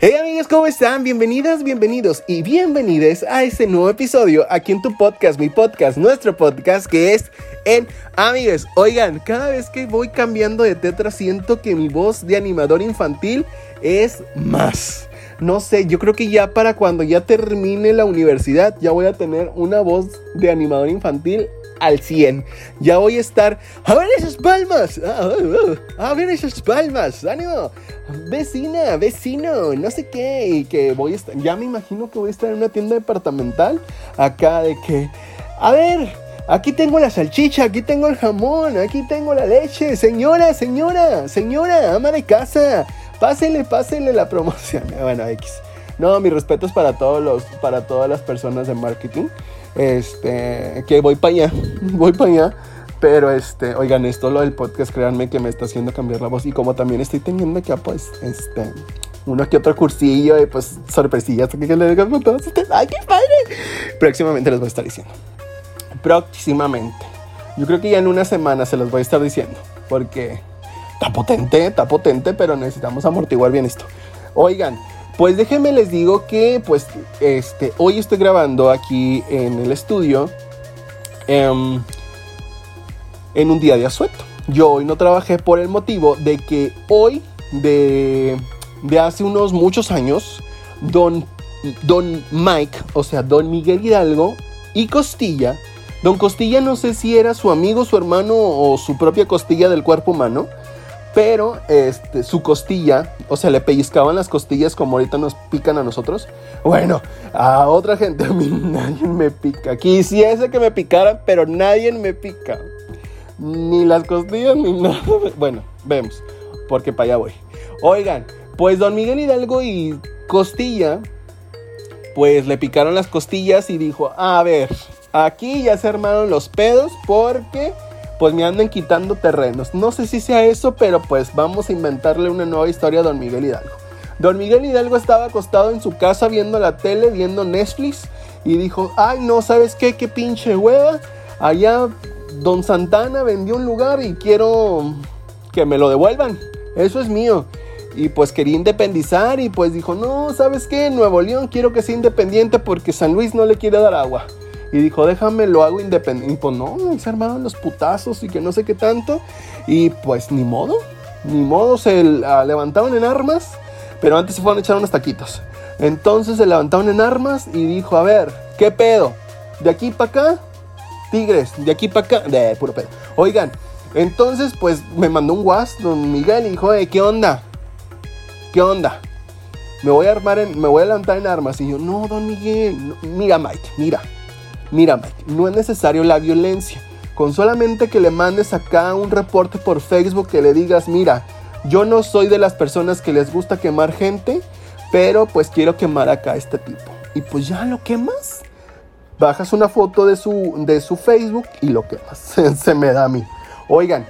Hey amigos, ¿cómo están? Bienvenidas, bienvenidos y bienvenidas a este nuevo episodio aquí en tu podcast, mi podcast, nuestro podcast que es en Amigos. Oigan, cada vez que voy cambiando de tetra siento que mi voz de animador infantil es más. No sé, yo creo que ya para cuando ya termine la universidad ya voy a tener una voz de animador infantil al 100. Ya voy a estar. ¡A ver esas palmas! ¡Ah, ah, ah! ¡A ver esas palmas! ¡Ánimo! Vecina, vecino, no sé qué. Y que voy a estar. Ya me imagino que voy a estar en una tienda departamental. Acá de que. A ver. Aquí tengo la salchicha, aquí tengo el jamón, aquí tengo la leche. Señora, señora, señora, ama de casa. Pásele, pásele la promoción. Bueno, X. No, mis respetos para todos los, para todas las personas de marketing. Este, que voy para allá, voy para allá. Pero este, oigan, esto lo del podcast, créanme que me está haciendo cambiar la voz. Y como también estoy teniendo acá, pues, este, uno que otro cursillo y pues sorpresillas que le digan a todos ustedes. ¡Ay, qué padre! Próximamente les voy a estar diciendo. Próximamente. Yo creo que ya en una semana se los voy a estar diciendo. Porque está potente, está potente, pero necesitamos amortiguar bien esto. Oigan, pues déjenme les digo que pues este, hoy estoy grabando aquí en el estudio em, en un día de asueto. Yo hoy no trabajé por el motivo de que hoy, de, de hace unos muchos años, don, don Mike, o sea, don Miguel Hidalgo y Costilla, don Costilla no sé si era su amigo, su hermano o su propia costilla del cuerpo humano, pero este, su costilla, o sea, le pellizcaban las costillas como ahorita nos pican a nosotros. Bueno, a otra gente a mí nadie me pica. Quisiese que me picaran, pero nadie me pica. Ni las costillas ni nada. Bueno, vemos, porque para allá voy. Oigan, pues don Miguel Hidalgo y Costilla, pues le picaron las costillas y dijo, a ver, aquí ya se armaron los pedos porque pues me andan quitando terrenos. No sé si sea eso, pero pues vamos a inventarle una nueva historia a don Miguel Hidalgo. Don Miguel Hidalgo estaba acostado en su casa viendo la tele, viendo Netflix y dijo, ay no, ¿sabes qué? Qué pinche hueva. Allá don Santana vendió un lugar y quiero que me lo devuelvan. Eso es mío. Y pues quería independizar y pues dijo, no, ¿sabes qué? Nuevo León quiero que sea independiente porque San Luis no le quiere dar agua. Y dijo, déjame, lo hago independiente. Y pues no, se armaron los putazos y que no sé qué tanto. Y pues ni modo, ni modo, se levantaban en armas. Pero antes se fueron a echar unos taquitos. Entonces se levantaron en armas y dijo, a ver, ¿qué pedo? De aquí para acá, tigres, de aquí para acá, de puro pedo. Oigan, entonces pues me mandó un guas, don Miguel, y dijo, ¿qué onda? ¿Qué onda? Me voy a armar en, me voy a levantar en armas. Y yo, no, don Miguel, mira Mike, mira. Mira, no es necesario la violencia. Con solamente que le mandes acá un reporte por Facebook que le digas, mira, yo no soy de las personas que les gusta quemar gente, pero pues quiero quemar acá a este tipo. Y pues ya lo quemas. Bajas una foto de su, de su Facebook y lo quemas. Se me da a mí. Oigan,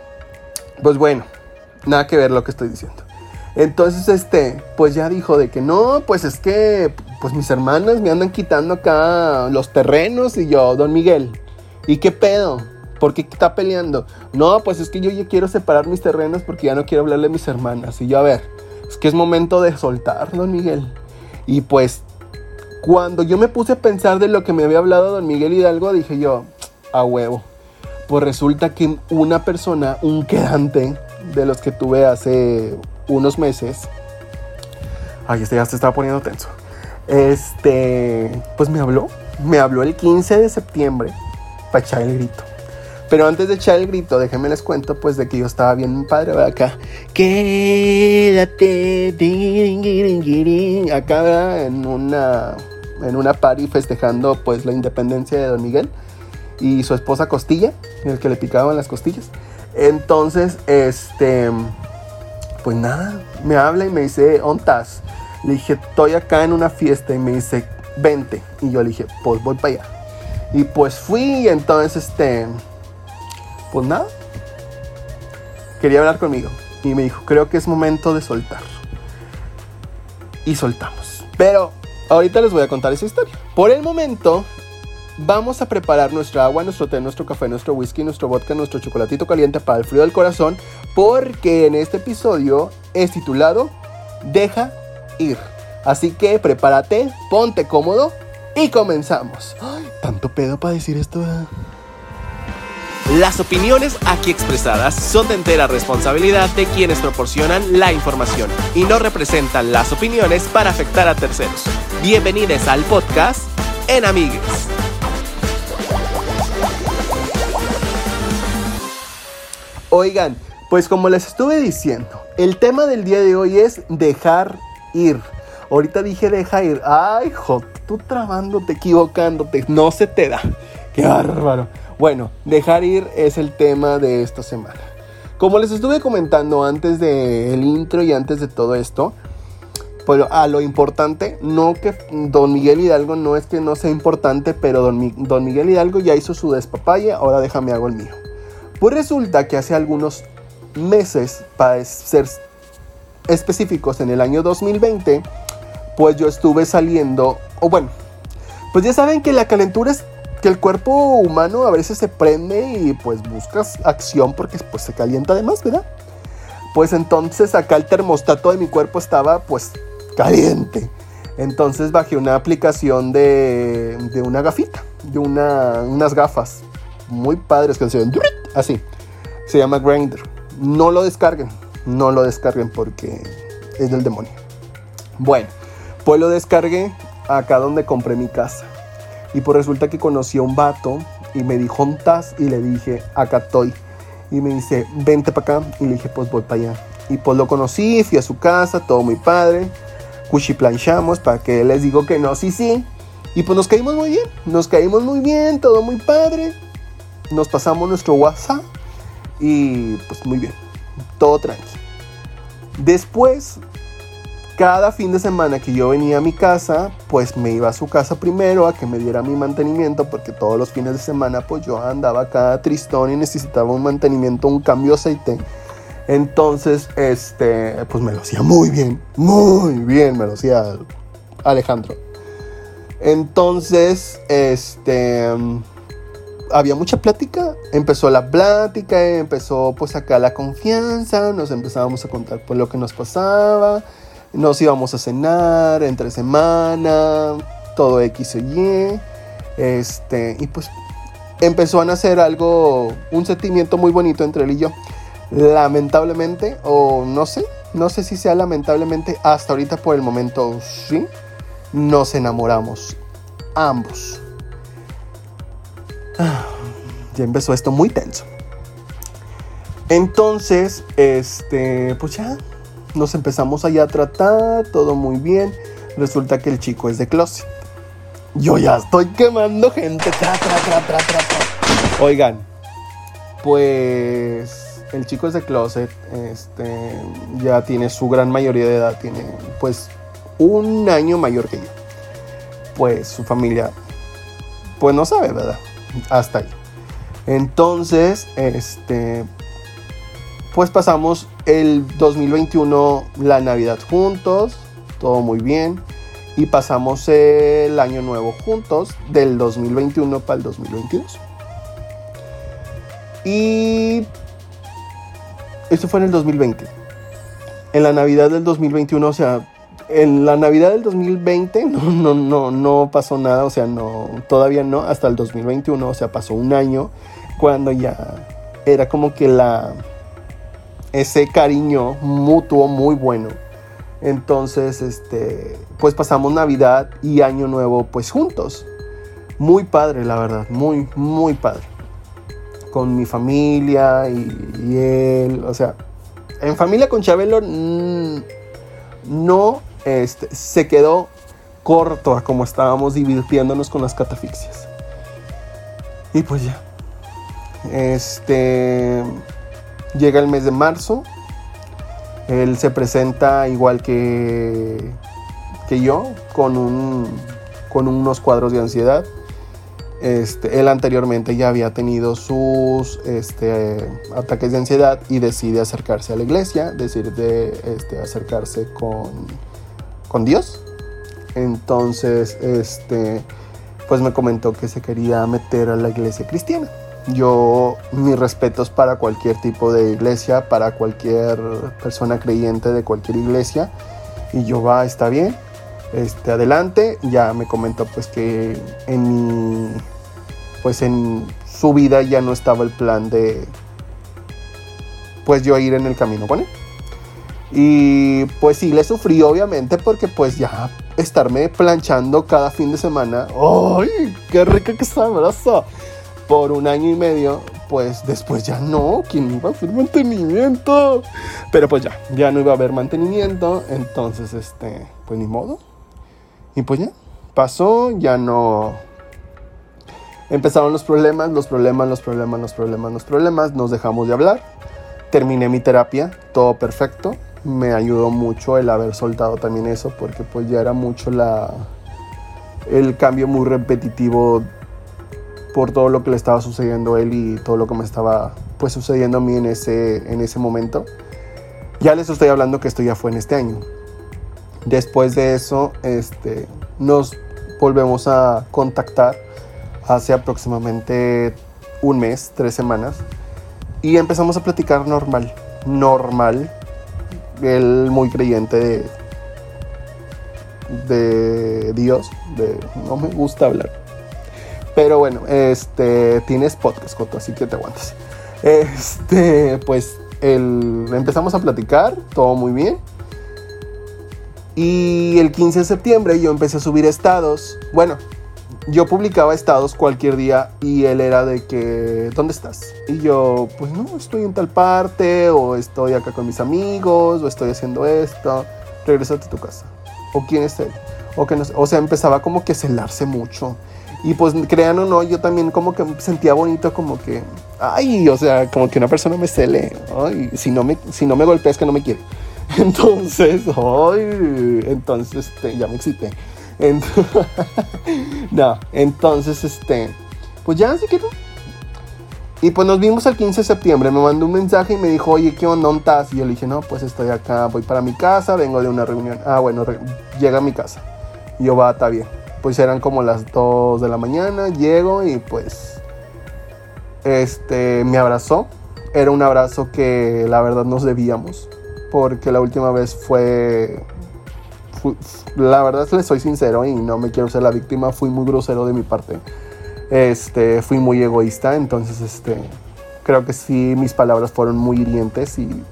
pues bueno, nada que ver lo que estoy diciendo. Entonces, este, pues ya dijo de que no, pues es que, pues mis hermanas me andan quitando acá los terrenos y yo, don Miguel, ¿y qué pedo? ¿Por qué está peleando? No, pues es que yo ya quiero separar mis terrenos porque ya no quiero hablarle a mis hermanas. Y yo, a ver, es que es momento de soltar, don Miguel. Y pues, cuando yo me puse a pensar de lo que me había hablado don Miguel Hidalgo, dije yo, a huevo. Pues resulta que una persona, un quedante de los que tuve hace unos meses. Ay, este ya se estaba poniendo tenso. Este, pues me habló. Me habló el 15 de septiembre para echar el grito. Pero antes de echar el grito, déjenme les cuento pues de que yo estaba bien padre acá. Quédate, acá en una en una party festejando pues la independencia de Don Miguel y su esposa Costilla, el que le picaban las costillas. Entonces, este pues nada, me habla y me dice, ¿ontas? Le dije, estoy acá en una fiesta y me dice, vente. Y yo le dije, pues voy para allá. Y pues fui y entonces, este, pues nada, quería hablar conmigo. Y me dijo, creo que es momento de soltar. Y soltamos. Pero ahorita les voy a contar esa historia. Por el momento, vamos a preparar nuestra agua, nuestro té, nuestro café, nuestro whisky, nuestro vodka, nuestro chocolatito caliente para el frío del corazón, porque en este episodio es titulado Deja ir. Así que prepárate, ponte cómodo y comenzamos. Ay, tanto pedo para decir esto. Las opiniones aquí expresadas son de entera responsabilidad de quienes proporcionan la información y no representan las opiniones para afectar a terceros. Bienvenidos al podcast En Amigues. Oigan, pues como les estuve diciendo, el tema del día de hoy es dejar ir. Ahorita dije deja ir. Ay, jo, tú trabándote, equivocándote. No se te da. Qué bárbaro. Bueno, dejar ir es el tema de esta semana. Como les estuve comentando antes del intro y antes de todo esto, pues a lo importante, no que Don Miguel Hidalgo no es que no sea importante, pero Don, Don Miguel Hidalgo ya hizo su despapalle, ahora déjame hago el mío. Pues resulta que hace algunos meses, para ser específicos, en el año 2020, pues yo estuve saliendo, o bueno, pues ya saben que la calentura es que el cuerpo humano a veces se prende y pues buscas acción porque pues se calienta además, ¿verdad? Pues entonces acá el termostato de mi cuerpo estaba pues caliente. Entonces bajé una aplicación de, de una gafita, de una, unas gafas muy padres que se ven así. Se llama Grinder. No lo descarguen, no lo descarguen porque es del demonio. Bueno, pues lo descargué acá donde compré mi casa. Y pues resulta que conocí a un vato y me dijo, ¿estás? Y le dije, acá estoy. Y me dice, vente para acá. Y le dije, pues voy para allá. Y pues lo conocí, fui a su casa, todo muy padre. planchamos para que les digo que no, sí, sí. Y pues nos caímos muy bien, nos caímos muy bien, todo muy padre. Nos pasamos nuestro WhatsApp y pues muy bien, todo tranquilo. Después cada fin de semana que yo venía a mi casa, pues me iba a su casa primero a que me diera mi mantenimiento, porque todos los fines de semana pues yo andaba acá tristón y necesitaba un mantenimiento, un cambio de aceite. Entonces, este, pues me lo hacía muy bien, muy bien, me lo hacía Alejandro. Entonces, este, había mucha plática, empezó la plática, empezó pues acá la confianza, nos empezábamos a contar pues lo que nos pasaba nos íbamos a cenar entre semana, todo X o Y. Este, y pues empezó a nacer algo, un sentimiento muy bonito entre él y yo. Lamentablemente, o no sé, no sé si sea lamentablemente, hasta ahorita por el momento sí, nos enamoramos. Ambos. Ya empezó esto muy tenso. Entonces, este, pues ya nos empezamos allá a tratar, todo muy bien. Resulta que el chico es de closet. Yo ya estoy quemando gente. Oigan, pues el chico es de closet, este, ya tiene su gran mayoría de edad, tiene pues un año mayor que yo. Pues su familia, pues no sabe, ¿verdad? Hasta ahí. Entonces, este, pues pasamos el 2021 la Navidad juntos, todo muy bien. Y pasamos el año nuevo juntos, del 2021 para el 2022. Y esto fue en el 2020. En la Navidad del 2021, o sea, en la Navidad del 2020 no, no, no, no pasó nada, o sea, no, todavía no, hasta el 2021, o sea, pasó un año cuando ya era como que la, ese cariño mutuo muy bueno. Entonces, este, pues pasamos Navidad y Año Nuevo pues juntos. Muy padre, la verdad, muy, muy padre. Con mi familia y, él, o sea, en familia con Chabelo mm, no este, se quedó corto a como estábamos divirtiéndonos con las catafixias. Y pues ya. Este Llega el mes de marzo. Él se presenta igual que, que yo, con, un, con unos cuadros de ansiedad. Este, él anteriormente ya había tenido sus este, ataques de ansiedad y decide acercarse a la iglesia, decide este, acercarse con, con Dios. Entonces, este, pues me comentó que se quería meter a la iglesia cristiana. Yo, mis respetos para cualquier tipo de iglesia, para cualquier persona creyente de cualquier iglesia. Y yo va, está bien. este, adelante. Ya me comentó pues que en mi, pues en su vida ya no estaba el plan de, pues yo ir en el camino con él. Y pues sí, le sufrí obviamente porque pues ya estarme planchando cada fin de semana. ¡Ay, qué rica que sabroso! Por un año y medio, pues después ya no, ¿quién iba a hacer mantenimiento? Pero pues ya, ya no iba a haber mantenimiento, entonces este, pues ni modo. Y pues ya, pasó, ya no... Empezaron los problemas, los problemas, los problemas, los problemas, los problemas, nos dejamos de hablar. Terminé mi terapia, todo perfecto me ayudó mucho el haber soltado también eso, porque pues ya era mucho la, el cambio muy repetitivo por todo lo que le estaba sucediendo a él y todo lo que me estaba pues sucediendo a mí en ese, en ese momento. Ya les estoy hablando que esto ya fue en este año. Después de eso, este, nos volvemos a contactar hace aproximadamente un mes, tres semanas, y empezamos a platicar normal, normal, él muy creyente de, Dios, no me gusta hablar. Pero bueno, este, tienes podcast, Coto, así que te aguantas. Este, pues el, empezamos a platicar, todo muy bien. Y el 15 de septiembre yo empecé a subir estados. Bueno, yo publicaba estados cualquier día y él era de que, ¿dónde estás? Y yo, pues no, estoy en tal parte, o estoy acá con mis amigos, o estoy haciendo esto, regresate a tu casa. ¿O quién es él? O, que no, o sea, empezaba como que celarse mucho. Y pues crean o no, yo también como que sentía bonito como que, ay, o sea, como que una persona me cele, ay, si no me, si no me golpea es que no me quiere. Entonces, ay, entonces este, ya me excité. no, entonces, este, pues ya, se quedó. Y pues nos vimos el 15 de septiembre. Me mandó un mensaje y me dijo, oye, ¿qué onda? Y yo le dije, no, pues estoy acá, voy para mi casa, vengo de una reunión. Ah, bueno, llega a mi casa. Y yo, va, está bien. Pues eran como las 2 de la mañana, llego y pues, este, me abrazó. Era un abrazo que la verdad nos debíamos. Porque la última vez fue la verdad le soy sincero y no me quiero ser la víctima, fui muy grosero de mi parte. Este, fui muy egoísta, entonces este, creo que sí mis palabras fueron muy hirientes y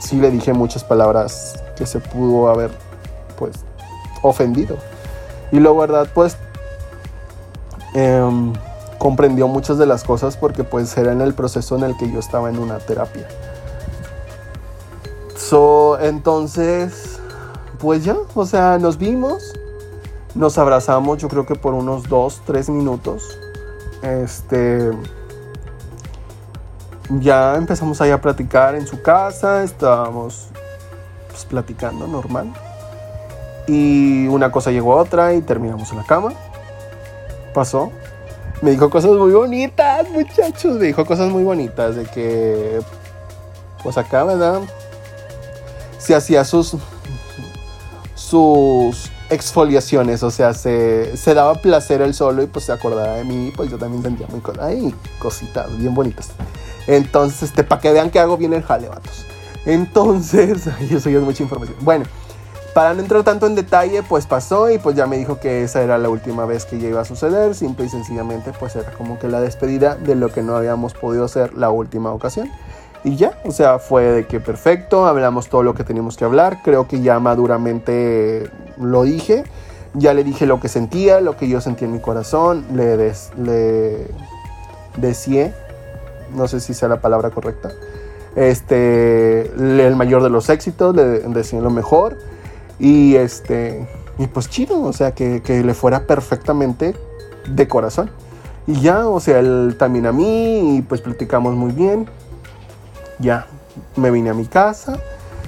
sí le dije muchas palabras que se pudo haber pues ofendido. Y la verdad pues em, comprendió muchas de las cosas porque pues era en el proceso en el que yo estaba en una terapia. So, entonces pues ya, o sea, nos vimos, nos abrazamos, yo creo que por unos dos, tres minutos. Este. Ya empezamos ahí a platicar en su casa, estábamos pues, platicando normal. Y una cosa llegó a otra y terminamos en la cama. Pasó. Me dijo cosas muy bonitas, muchachos. Me dijo cosas muy bonitas de que, pues acá, ¿verdad? Se hacía sus sus exfoliaciones, o sea, se, daba placer él solo y pues se acordaba de mí, pues yo también sentía muy ay, cositas bien bonitas. Entonces, este, para que vean que hago bien el jale, vatos. Entonces, eso ya es mucha información. Bueno, para no entrar tanto en detalle, pues pasó y pues ya me dijo que esa era la última vez que ya iba a suceder, simple y sencillamente pues era como que la despedida de lo que no habíamos podido hacer la última ocasión. Y ya, o sea, fue de que perfecto, hablamos todo lo que teníamos que hablar, creo que ya maduramente lo dije, ya le dije lo que sentía, lo que yo sentía en mi corazón, le, des, le decía, no sé si sea la palabra correcta, este, el mayor de los éxitos, le decía lo mejor y este, y pues chido, o sea, que, que le fuera perfectamente de corazón. Y ya, o sea, él también a mí y pues platicamos muy bien ya me vine a mi casa.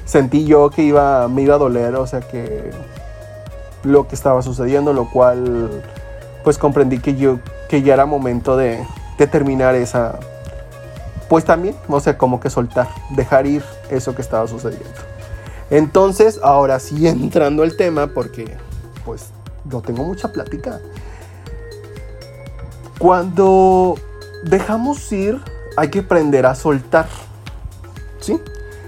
Sentí yo que iba, me iba a doler, o sea que lo que estaba sucediendo, lo cual pues comprendí que yo que ya era momento de, de terminar esa pues también, o sea, como que soltar, dejar ir eso que estaba sucediendo. Entonces, ahora sí entrando al tema, porque pues no tengo mucha plática. Cuando dejamos ir, hay que aprender a soltar.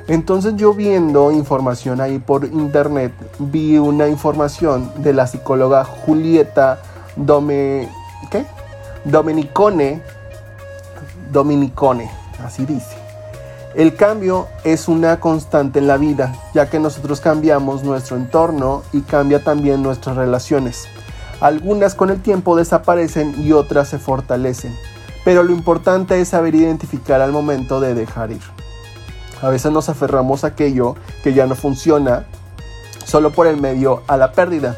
Entonces yo viendo información ahí por internet, vi una información de la psicóloga Julieta Dome, ¿qué? Dominicone, Dominicone, así dice. El cambio es una constante en la vida, ya que nosotros cambiamos nuestro entorno y cambia también nuestras relaciones. Algunas con el tiempo desaparecen y otras se fortalecen, pero lo importante es saber identificar al momento de dejar ir. A veces nos aferramos a aquello que ya no funciona solo por el medio a la pérdida.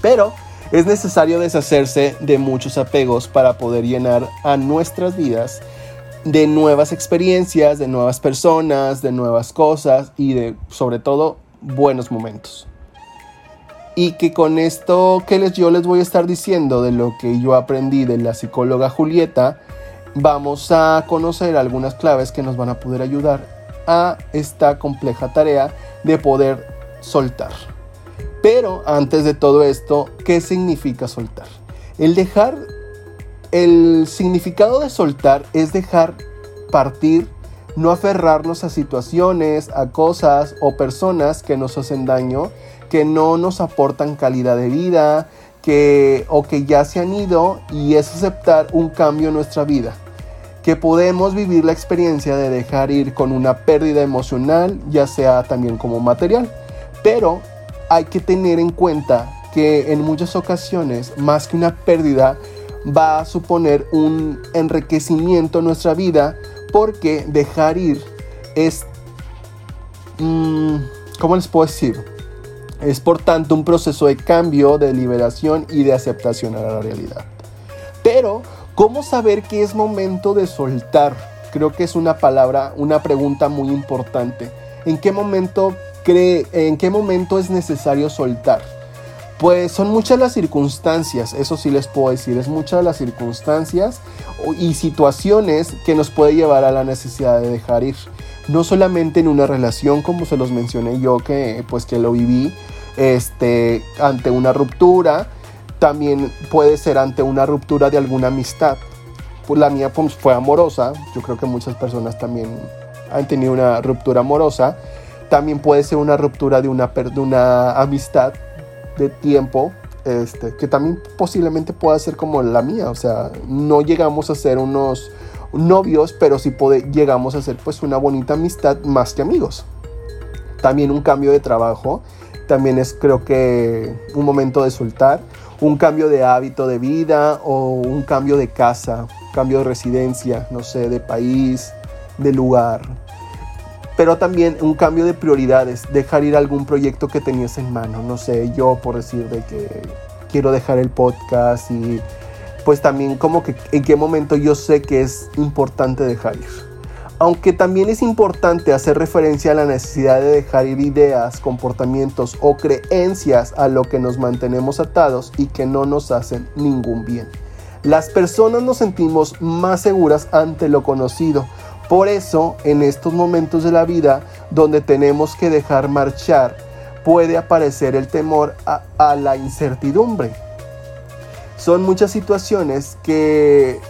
Pero es necesario deshacerse de muchos apegos para poder llenar a nuestras vidas de nuevas experiencias, de nuevas personas, de nuevas cosas y de sobre todo buenos momentos. Y que con esto que les, yo les voy a estar diciendo de lo que yo aprendí de la psicóloga Julieta, vamos a conocer algunas claves que nos van a poder ayudar a esta compleja tarea de poder soltar. Pero antes de todo esto, ¿qué significa soltar? El dejar, el significado de soltar es dejar partir, no aferrarnos a situaciones, a cosas o personas que nos hacen daño, que no nos aportan calidad de vida, que o que ya se han ido y es aceptar un cambio en nuestra vida que podemos vivir la experiencia de dejar ir con una pérdida emocional, ya sea también como material. Pero hay que tener en cuenta que en muchas ocasiones, más que una pérdida, va a suponer un enriquecimiento en nuestra vida porque dejar ir es, mm, ¿cómo les puedo decir? Es por tanto un proceso de cambio, de liberación y de aceptación a la realidad. Pero ¿Cómo saber que es momento de soltar? Creo que es una palabra, una pregunta muy importante. ¿En qué momento cree, en qué momento es necesario soltar? Pues son muchas las circunstancias, eso sí les puedo decir, es muchas las circunstancias y situaciones que nos puede llevar a la necesidad de dejar ir. No solamente en una relación, como se los mencioné yo, que pues que lo viví este, ante una ruptura, también puede ser ante una ruptura de alguna amistad. Pues la mía pues, fue amorosa, yo creo que muchas personas también han tenido una ruptura amorosa. También puede ser una ruptura de una, de una amistad de tiempo, este, que también posiblemente pueda ser como la mía. O sea, no llegamos a ser unos novios, pero sí llegamos a ser pues una bonita amistad más que amigos. También un cambio de trabajo, también es creo que un momento de soltar un cambio de hábito de vida o un cambio de casa, cambio de residencia, no sé, de país, de lugar. Pero también un cambio de prioridades, dejar ir algún proyecto que tenías en mano, no sé, yo por decir de que quiero dejar el podcast y pues también como que en qué momento yo sé que es importante dejar ir aunque también es importante hacer referencia a la necesidad de dejar ir ideas, comportamientos o creencias a lo que nos mantenemos atados y que no nos hacen ningún bien. Las personas nos sentimos más seguras ante lo conocido. Por eso, en estos momentos de la vida donde tenemos que dejar marchar, puede aparecer el temor a, la incertidumbre. Son muchas situaciones que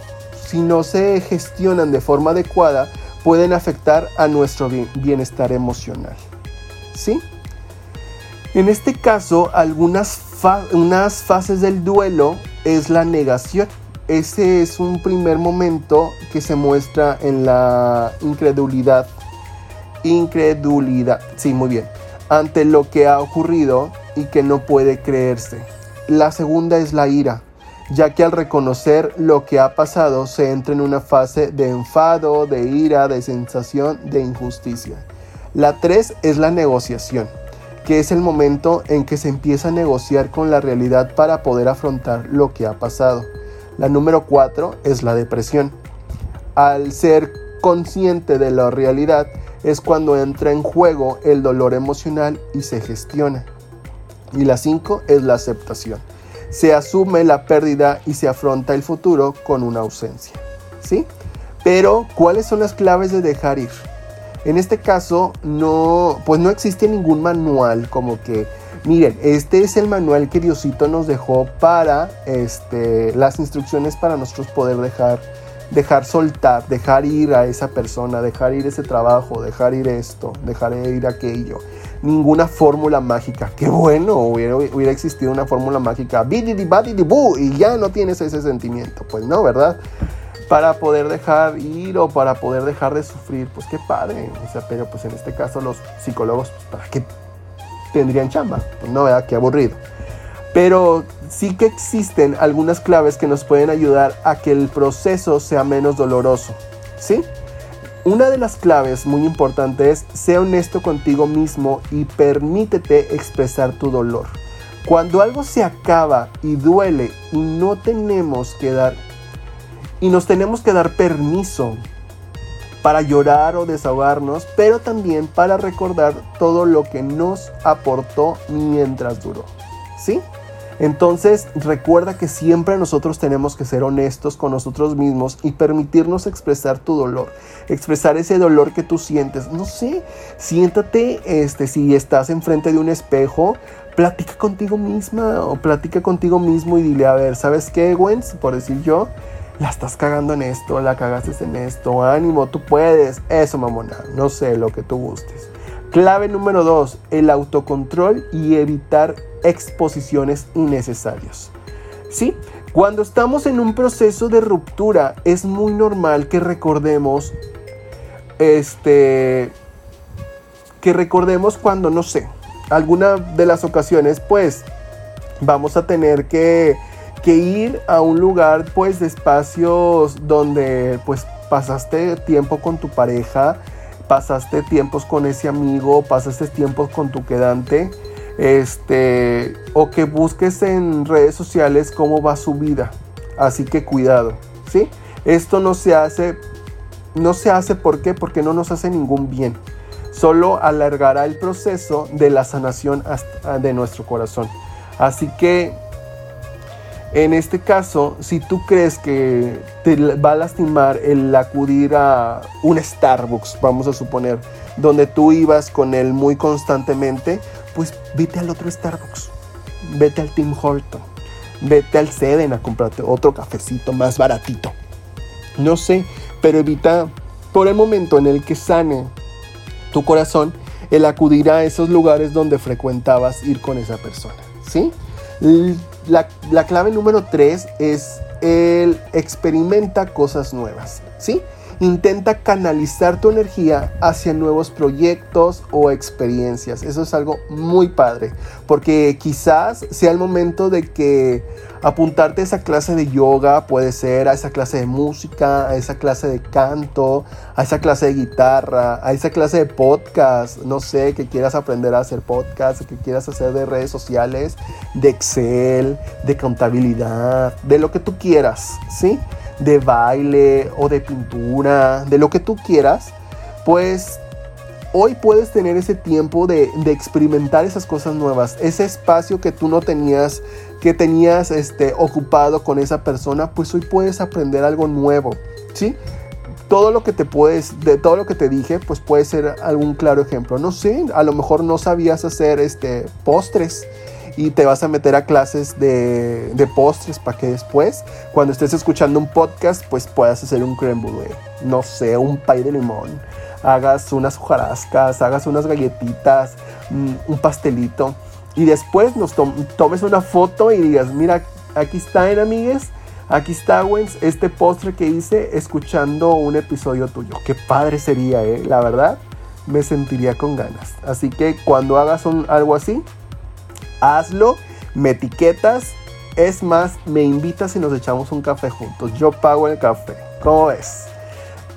si no se gestionan de forma adecuada, pueden afectar a nuestro bienestar emocional. ¿Sí? En este caso, algunas unas fases del duelo es la negación. Ese es un primer momento que se muestra en la incredulidad. Incredulidad, sí, muy bien. Ante lo que ha ocurrido y que no puede creerse. La segunda es la ira ya que al reconocer lo que ha pasado se entra en una fase de enfado, de ira, de sensación de injusticia. La 3 es la negociación, que es el momento en que se empieza a negociar con la realidad para poder afrontar lo que ha pasado. La número 4 es la depresión. Al ser consciente de la realidad es cuando entra en juego el dolor emocional y se gestiona. Y la 5 es la aceptación se asume la pérdida y se afronta el futuro con una ausencia. ¿Sí? Pero, ¿cuáles son las claves de dejar ir? En este caso, no, pues no existe ningún manual como que, miren, este es el manual que Diosito nos dejó para este, las instrucciones para nosotros poder dejar dejar soltar, dejar ir a esa persona, dejar ir ese trabajo, dejar ir esto, dejar ir aquello. Ninguna fórmula mágica. Qué bueno, hubiera, existido una fórmula mágica. Y ya no tienes ese sentimiento. Pues no, ¿verdad? Para poder dejar ir o para poder dejar de sufrir. Pues qué padre. O sea, pero pues en este caso los psicólogos, pues, ¿para qué tendrían chamba? Pues no, ¿verdad? Qué aburrido. Pero sí que existen algunas claves que nos pueden ayudar a que el proceso sea menos doloroso. ¿Sí? Una de las claves muy importantes es sea honesto contigo mismo y permítete expresar tu dolor. Cuando algo se acaba y duele y no tenemos que dar y nos tenemos que dar permiso para llorar o desahogarnos, pero también para recordar todo lo que nos aportó mientras duró. ¿Sí? Entonces recuerda que siempre nosotros tenemos que ser honestos con nosotros mismos y permitirnos expresar tu dolor, expresar ese dolor que tú sientes. No sé, siéntate, este, si estás enfrente de un espejo, platica contigo misma o platica contigo mismo y dile, a ver, ¿sabes qué, Gwen? Por decir yo, la estás cagando en esto, la cagaste en esto, ánimo, tú puedes, eso mamona, no sé, lo que tú gustes. Clave número dos, el autocontrol y evitar exposiciones innecesarias. ¿Sí? Cuando estamos en un proceso de ruptura es muy normal que recordemos este que recordemos cuando no sé, alguna de las ocasiones pues vamos a tener que, que ir a un lugar pues de espacios donde pues pasaste tiempo con tu pareja, pasaste tiempos con ese amigo, pasaste tiempos con tu quedante este, o que busques en redes sociales cómo va su vida. Así que cuidado, ¿sí? Esto no se hace, no se hace. Porque no nos hace ningún bien. Solo alargará el proceso de la sanación de nuestro corazón. Así que en este caso, si tú crees que te va a lastimar el acudir a un Starbucks, vamos a suponer, donde tú ibas con él muy constantemente, pues vete al otro Starbucks, vete al Tim Horton, vete al Seven a comprarte otro cafecito más baratito. No sé, pero evita por el momento en el que sane tu corazón el acudir a esos lugares donde frecuentabas ir con esa persona, ¿sí? La, la clave número tres es el experimenta cosas nuevas, ¿sí? Intenta canalizar tu energía hacia nuevos proyectos o experiencias. Eso es algo muy padre, porque quizás sea el momento de que apuntarte a esa clase de yoga, puede ser a esa clase de música, a esa clase de canto, a esa clase de guitarra, a esa clase de podcast, no sé, que quieras aprender a hacer podcast, que quieras hacer de redes sociales, de Excel, de contabilidad, de lo que tú quieras, ¿sí? De baile o de pintura, de lo que tú quieras, pues hoy puedes tener ese tiempo de, experimentar esas cosas nuevas, ese espacio que tú no tenías, que tenías este, ocupado con esa persona, pues hoy puedes aprender algo nuevo, ¿sí? Todo lo que te puedes, de todo lo que te dije, pues puede ser algún claro ejemplo. No sé, a lo mejor no sabías hacer este, postres y te vas a meter a clases de, postres para que después, cuando estés escuchando un podcast, pues puedas hacer un creme brulee, no sé, un pay de limón, hagas unas hojarascas, hagas unas galletitas, mm, un pastelito y después nos tomes una foto y digas, mira, aquí están amigues, aquí está Wens, este postre que hice escuchando un episodio tuyo. Qué padre sería, ¿eh? La verdad, me sentiría con ganas. Así que cuando hagas un, algo así, hazlo, me etiquetas, es más, me invitas y nos echamos un café juntos. Yo pago el café. ¿Cómo ves?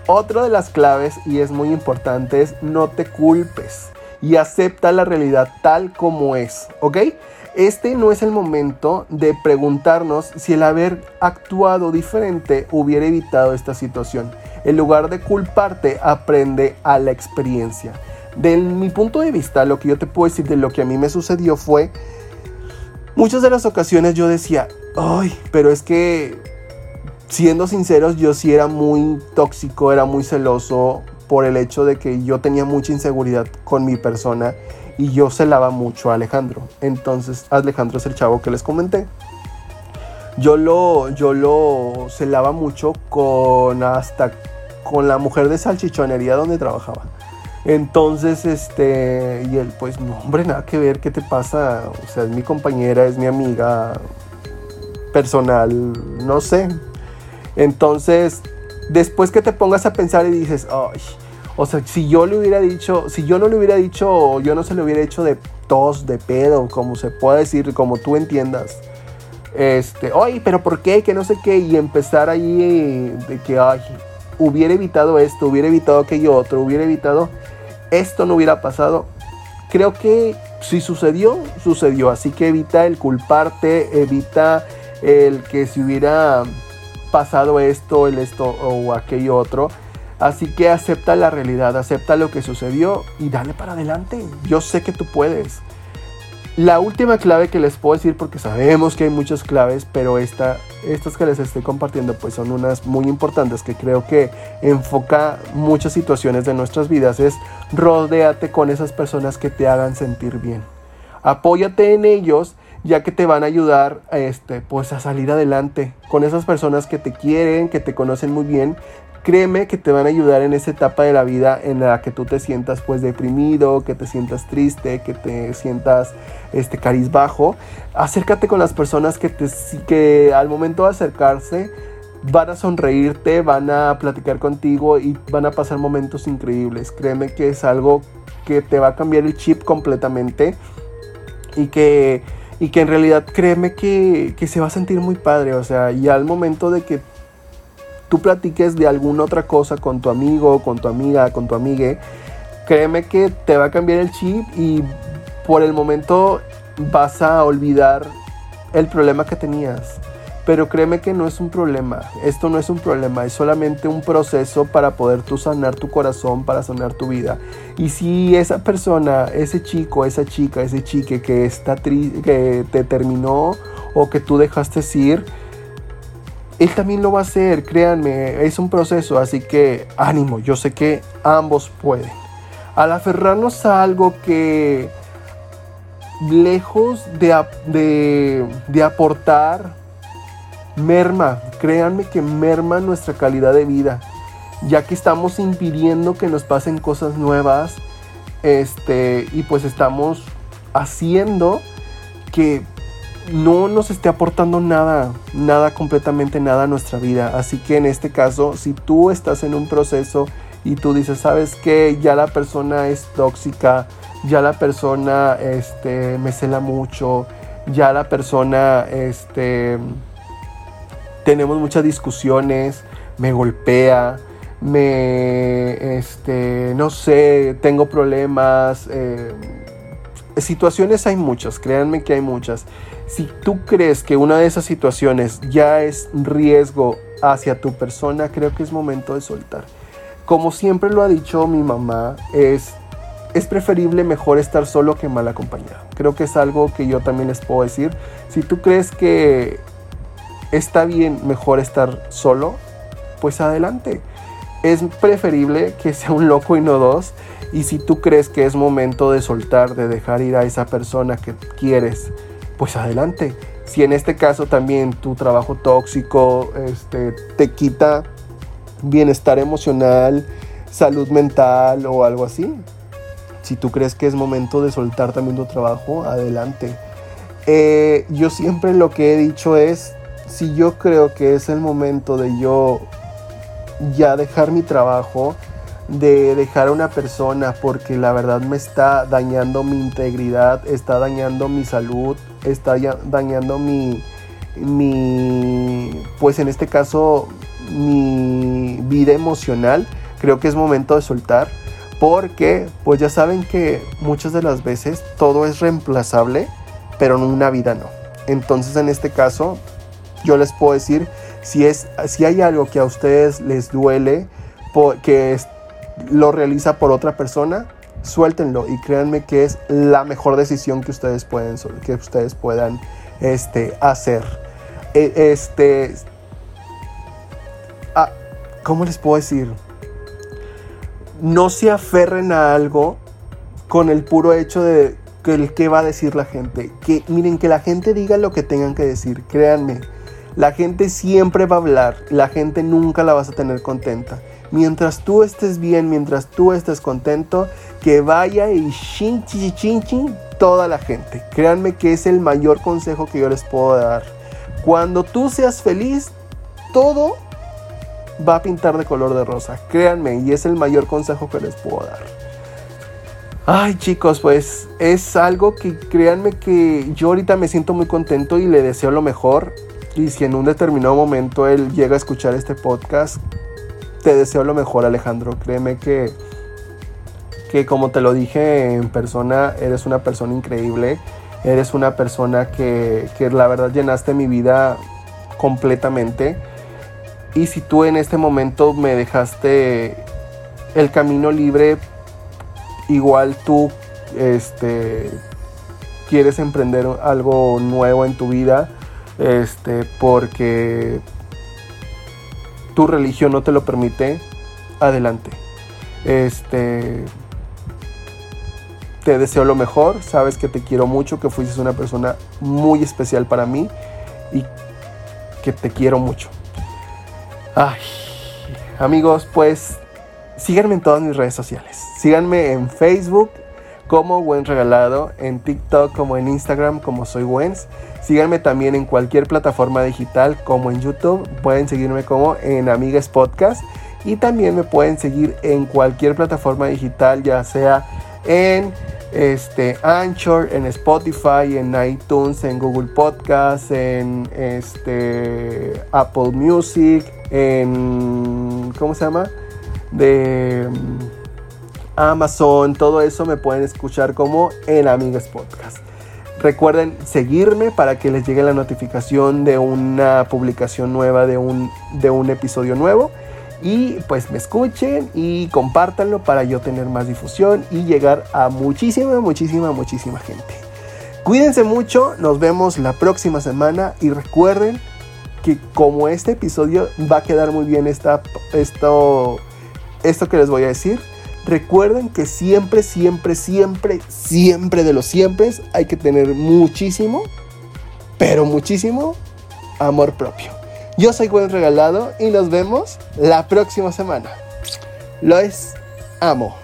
Otra de las claves, y es muy importante, es no te culpes y acepta la realidad tal como es, ¿ok? Este no es el momento de preguntarnos si el haber actuado diferente hubiera evitado esta situación. En lugar de culparte, aprende a la experiencia. De mi punto de vista, lo que yo te puedo decir de lo que a mí me sucedió fue, muchas de las ocasiones yo decía, ay, pero es que, siendo sinceros, yo sí era muy tóxico, era muy celoso por el hecho de que yo tenía mucha inseguridad con mi persona y yo celaba mucho a Alejandro. Entonces, Alejandro es el chavo que les comenté. Yo lo, yo lo celaba mucho con hasta con la mujer de salchichonería donde trabajaba. Entonces, este, y él, pues, no, hombre, nada que ver, ¿qué te pasa? O sea, es mi compañera, es mi amiga personal, no sé. Entonces, después que te pongas a pensar y dices, ay, o sea, si yo le hubiera dicho, si yo no le hubiera dicho, yo no se le hubiera hecho de tos, de pedo, como se pueda decir, como tú entiendas. Este, ay, pero ¿por qué? Que no sé qué. Y empezar ahí de que, ay, hubiera evitado esto, hubiera evitado aquello otro, hubiera evitado esto no hubiera pasado. Creo que si sucedió, sucedió. Así que evita el culparte, evita el que si hubiera pasado esto, el esto o aquello otro. Así que acepta la realidad, acepta lo que sucedió y dale para adelante. Yo sé que tú puedes. La última clave que les puedo decir, porque sabemos que hay muchas claves, pero esta, estas que les estoy compartiendo pues son unas muy importantes que creo que enfoca muchas situaciones de nuestras vidas, es rodéate con esas personas que te hagan sentir bien. Apóyate en ellos ya que te van a ayudar este, pues a salir adelante con esas personas que te quieren, que te conocen muy bien créeme que te van a ayudar en esa etapa de la vida en la que tú te sientas pues deprimido, que te sientas triste, que te sientas este bajo. Acércate con las personas que, te, que al momento de acercarse van a sonreírte, van a platicar contigo y van a pasar momentos increíbles. Créeme que es algo que te va a cambiar el chip completamente y que, y que en realidad créeme que, que se va a sentir muy padre. O sea, y al momento de que tú platiques de alguna otra cosa con tu amigo, con tu amiga, con tu amigue, créeme que te va a cambiar el chip y por el momento vas a olvidar el problema que tenías. Pero créeme que no es un problema, esto no es un problema, es solamente un proceso para poder tú sanar tu corazón, para sanar tu vida. Y si esa persona, ese chico, esa chica, ese chique que, está que te terminó o que tú dejaste ir, él también lo va a hacer, créanme, es un proceso, así que ánimo, yo sé que ambos pueden. Al aferrarnos a algo que lejos de, de, aportar, merma, créanme que merma nuestra calidad de vida, ya que estamos impidiendo que nos pasen cosas nuevas, este, y pues estamos haciendo que no nos esté aportando nada, nada, completamente nada a nuestra vida. Así que en este caso, si tú estás en un proceso y tú dices, sabes que ya la persona es tóxica, ya la persona este, me cela mucho, ya la persona, este, tenemos muchas discusiones, me golpea, me, este, no sé, tengo problemas. Eh, situaciones hay muchas, créanme que hay muchas. Si tú crees que una de esas situaciones ya es riesgo hacia tu persona, creo que es momento de soltar. Como siempre lo ha dicho mi mamá, es, es preferible mejor estar solo que mal acompañado. Creo que es algo que yo también les puedo decir. Si tú crees que está bien mejor estar solo, pues adelante. Es preferible que sea un loco y no dos. Y si tú crees que es momento de soltar, de dejar ir a esa persona que quieres, pues adelante. Si en este caso también tu trabajo tóxico este, te quita bienestar emocional, salud mental o algo así, si tú crees que es momento de soltar también tu trabajo, adelante. Eh, yo siempre lo que he dicho es, si yo creo que es el momento de yo ya dejar mi trabajo, de dejar a una persona porque la verdad me está dañando mi integridad, está dañando mi salud, está dañando mi, mi, pues en este caso, mi vida emocional. Creo que es momento de soltar porque pues ya saben que muchas de las veces todo es reemplazable, pero en una vida no. Entonces en este caso yo les puedo decir si es si hay algo que a ustedes les duele que lo realiza por otra persona, suéltenlo y créanme que es la mejor decisión que ustedes pueden que ustedes puedan este, hacer. E, este, ah, ¿cómo les puedo decir? No se aferren a algo con el puro hecho de que que va a decir la gente. Que miren que la gente diga lo que tengan que decir. Créanme, La gente siempre va a hablar, la gente nunca la vas a tener contenta. Mientras tú estés bien, mientras tú estés contento, que vaya y chin, chin, chin, chin, toda la gente. Créanme que es el mayor consejo que yo les puedo dar. Cuando tú seas feliz, todo va a pintar de color de rosa. Créanme, y es el mayor consejo que les puedo dar. Ay chicos, pues es algo que créanme que yo ahorita me siento muy contento y le deseo lo mejor. Y si en un determinado momento él llega a escuchar este podcast, te deseo lo mejor Alejandro. Créeme que, que como te lo dije en persona, eres una persona increíble. Eres una persona que, que la verdad llenaste mi vida completamente. Y si tú en este momento me dejaste el camino libre, igual tú este, quieres emprender algo nuevo en tu vida, este, porque tu religión no te lo permite, adelante. Este, te deseo lo mejor, sabes que te quiero mucho, que fuiste una persona muy especial para mí y que te quiero mucho. Ay, amigos, pues síganme en todas mis redes sociales. Síganme en Facebook como Buen Regalado, en TikTok como en Instagram como soy Wens. Síganme también en cualquier plataforma digital como en YouTube. Pueden seguirme como en Amigas Podcast. Y también me pueden seguir en cualquier plataforma digital, ya sea en este, Anchor, en Spotify, en iTunes, en Google Podcast, en este, Apple Music, en... ¿Cómo se llama? De mm, Amazon, todo eso me pueden escuchar como en Amigas Podcast. Recuerden seguirme para que les llegue la notificación de una publicación nueva, de un, de un episodio nuevo y pues me escuchen y compártanlo para yo tener más difusión y llegar a muchísima, muchísima, muchísima gente. Cuídense mucho, nos vemos la próxima semana y recuerden que como este episodio va a quedar muy bien esto, esto que les voy a decir, recuerden que siempre, siempre, siempre, siempre de los siempre hay que tener muchísimo, pero muchísimo amor propio. Yo soy Buen Regalado y nos vemos la próxima semana. Los amo.